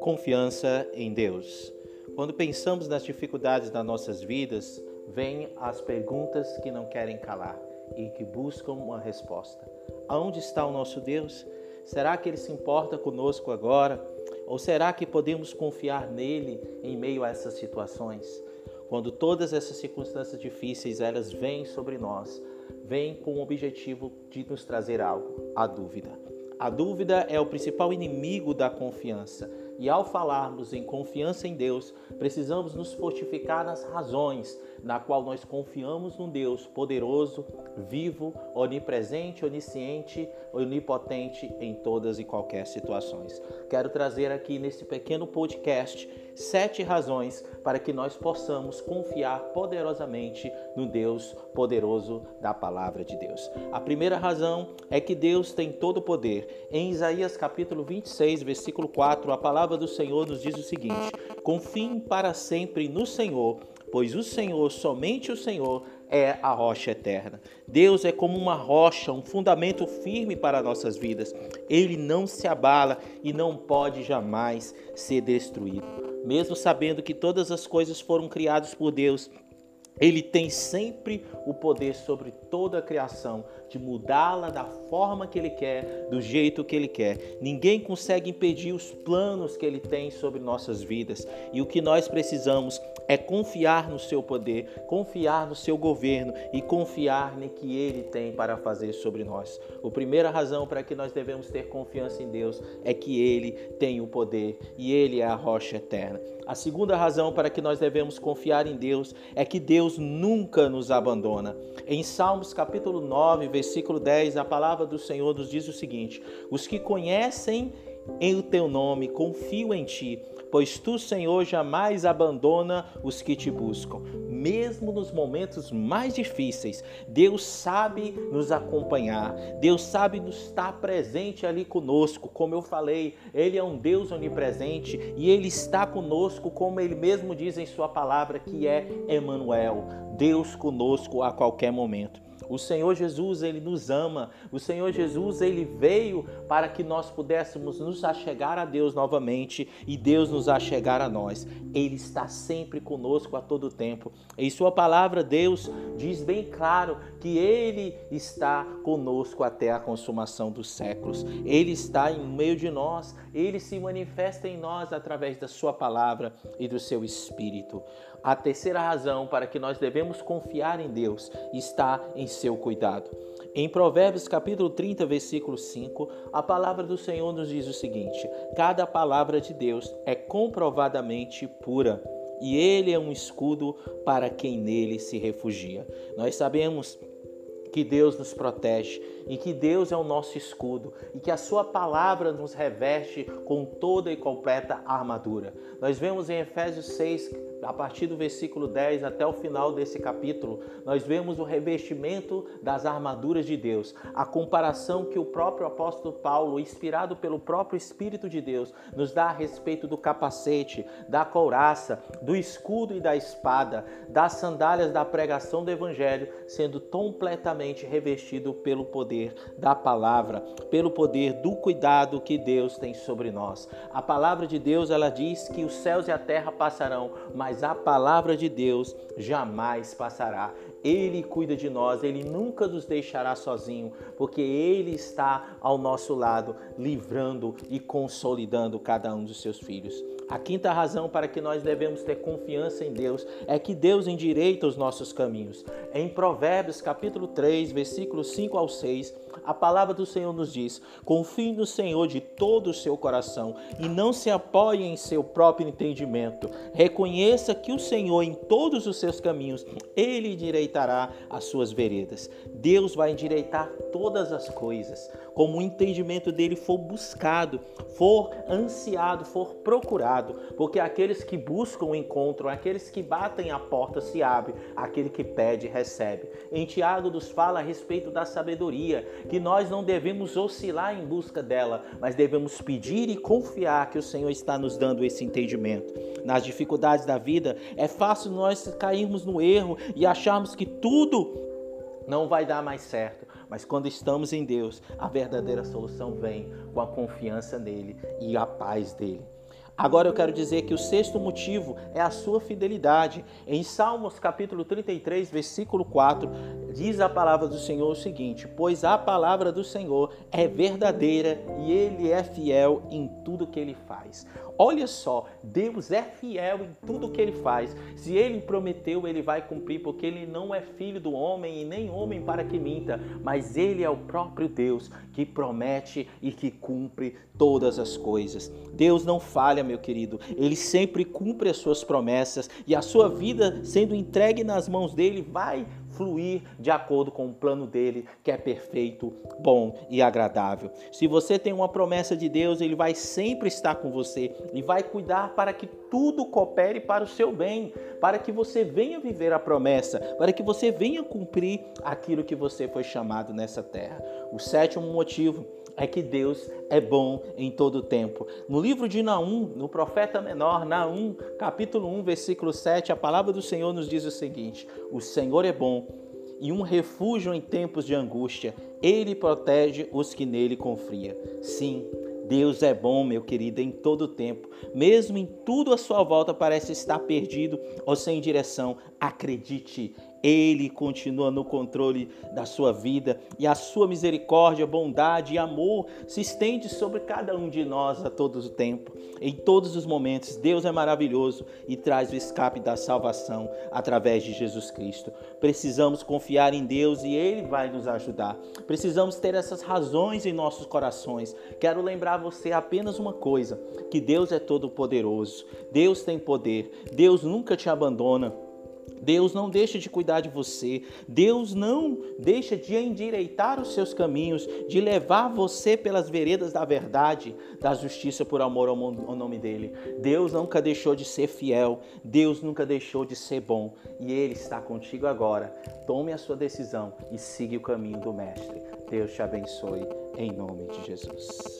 Confiança em Deus. Quando pensamos nas dificuldades das nossas vidas, vêm as perguntas que não querem calar e que buscam uma resposta. Aonde está o nosso Deus? Será que ele se importa conosco agora? Ou será que podemos confiar nele em meio a essas situações? Quando todas essas circunstâncias difíceis elas vêm sobre nós, vêm com o objetivo de nos trazer algo, a dúvida. A dúvida é o principal inimigo da confiança. E ao falarmos em confiança em Deus, precisamos nos fortificar nas razões na qual nós confiamos num Deus poderoso, vivo, onipresente, onisciente, onipotente em todas e qualquer situações. Quero trazer aqui nesse pequeno podcast sete razões para que nós possamos confiar poderosamente no Deus poderoso da palavra de Deus. A primeira razão é que Deus tem todo o poder. Em Isaías capítulo 26, versículo 4, a palavra do Senhor nos diz o seguinte: Confiem para sempre no Senhor pois o Senhor, somente o Senhor, é a rocha eterna. Deus é como uma rocha, um fundamento firme para nossas vidas. Ele não se abala e não pode jamais ser destruído. Mesmo sabendo que todas as coisas foram criadas por Deus, ele tem sempre o poder sobre toda a criação de mudá-la da forma que ele quer, do jeito que ele quer. Ninguém consegue impedir os planos que ele tem sobre nossas vidas. E o que nós precisamos é confiar no seu poder, confiar no seu governo e confiar no que ele tem para fazer sobre nós. A primeira razão para que nós devemos ter confiança em Deus é que ele tem o poder e ele é a rocha eterna. A segunda razão para que nós devemos confiar em Deus é que Deus nunca nos abandona. Em Salmos capítulo 9, versículo 10, a palavra do Senhor nos diz o seguinte: Os que conhecem em o teu nome confiam em ti pois tu, Senhor, jamais abandona os que te buscam. Mesmo nos momentos mais difíceis, Deus sabe nos acompanhar, Deus sabe nos estar presente ali conosco. Como eu falei, Ele é um Deus onipresente e Ele está conosco, como Ele mesmo diz em Sua palavra, que é Emmanuel, Deus conosco a qualquer momento. O Senhor Jesus, ele nos ama. O Senhor Jesus, ele veio para que nós pudéssemos nos achegar a Deus novamente e Deus nos achegar a nós. Ele está sempre conosco a todo tempo. Em sua palavra, Deus diz bem claro que ele está conosco até a consumação dos séculos. Ele está em meio de nós, ele se manifesta em nós através da sua palavra e do seu espírito. A terceira razão para que nós devemos confiar em Deus está em seu cuidado. Em Provérbios capítulo 30, versículo 5, a palavra do Senhor nos diz o seguinte: Cada palavra de Deus é comprovadamente pura, e ele é um escudo para quem nele se refugia. Nós sabemos que Deus nos protege e que Deus é o nosso escudo e que a Sua palavra nos reveste com toda e completa armadura. Nós vemos em Efésios 6, a partir do versículo 10 até o final desse capítulo, nós vemos o revestimento das armaduras de Deus, a comparação que o próprio apóstolo Paulo, inspirado pelo próprio Espírito de Deus, nos dá a respeito do capacete, da couraça, do escudo e da espada, das sandálias da pregação do Evangelho, sendo completamente revestido pelo poder da palavra, pelo poder do cuidado que Deus tem sobre nós. A palavra de Deus, ela diz que os céus e a terra passarão, mas mas a palavra de Deus jamais passará. Ele cuida de nós, ele nunca nos deixará sozinho, porque ele está ao nosso lado, livrando e consolidando cada um dos seus filhos. A quinta razão para que nós devemos ter confiança em Deus é que Deus endireita os nossos caminhos. Em Provérbios, capítulo 3, versículos 5 ao 6, a palavra do Senhor nos diz: Confie no Senhor de todo o seu coração e não se apoie em seu próprio entendimento. Reconheça que o Senhor, em todos os seus caminhos, ele endireitará as suas veredas. Deus vai endireitar todas as coisas, como o entendimento dele for buscado, for ansiado, for procurado, porque aqueles que buscam encontram, aqueles que batem a porta se abre, aquele que pede recebe. Em Tiago nos fala a respeito da sabedoria, que nós não devemos oscilar em busca dela, mas devemos pedir e confiar que o Senhor está nos dando esse entendimento. Nas dificuldades da vida, é fácil nós cairmos no erro e acharmos que tudo não vai dar mais certo. Mas quando estamos em Deus, a verdadeira solução vem com a confiança nele e a paz dele. Agora eu quero dizer que o sexto motivo é a sua fidelidade. Em Salmos capítulo 33, versículo 4, diz a palavra do Senhor o seguinte: Pois a palavra do Senhor é verdadeira e ele é fiel em tudo que ele faz. Olha só, Deus é fiel em tudo que ele faz. Se ele prometeu, ele vai cumprir, porque ele não é filho do homem e nem homem para que minta, mas ele é o próprio Deus que promete e que cumpre todas as coisas. Deus não falha, meu querido. Ele sempre cumpre as suas promessas e a sua vida sendo entregue nas mãos dele vai fluir de acordo com o plano dele, que é perfeito, bom e agradável. Se você tem uma promessa de Deus, ele vai sempre estar com você e vai cuidar para que tudo coopere para o seu bem, para que você venha viver a promessa, para que você venha cumprir aquilo que você foi chamado nessa terra. O sétimo motivo é que Deus é bom em todo tempo. No livro de Naum, no profeta menor, Naum, capítulo 1, versículo 7, a palavra do Senhor nos diz o seguinte: O Senhor é bom e um refúgio em tempos de angústia. Ele protege os que nele confiam. Sim, Deus é bom, meu querido, em todo tempo. Mesmo em tudo à sua volta parece estar perdido ou sem direção. Acredite, ele continua no controle da sua vida e a sua misericórdia, bondade e amor se estende sobre cada um de nós a todo o tempo, em todos os momentos. Deus é maravilhoso e traz o escape da salvação através de Jesus Cristo. Precisamos confiar em Deus e Ele vai nos ajudar. Precisamos ter essas razões em nossos corações. Quero lembrar você apenas uma coisa: que Deus é todo-poderoso, Deus tem poder, Deus nunca te abandona. Deus não deixa de cuidar de você. Deus não deixa de endireitar os seus caminhos, de levar você pelas veredas da verdade, da justiça por amor ao nome dele. Deus nunca deixou de ser fiel. Deus nunca deixou de ser bom. E ele está contigo agora. Tome a sua decisão e siga o caminho do mestre. Deus te abençoe em nome de Jesus.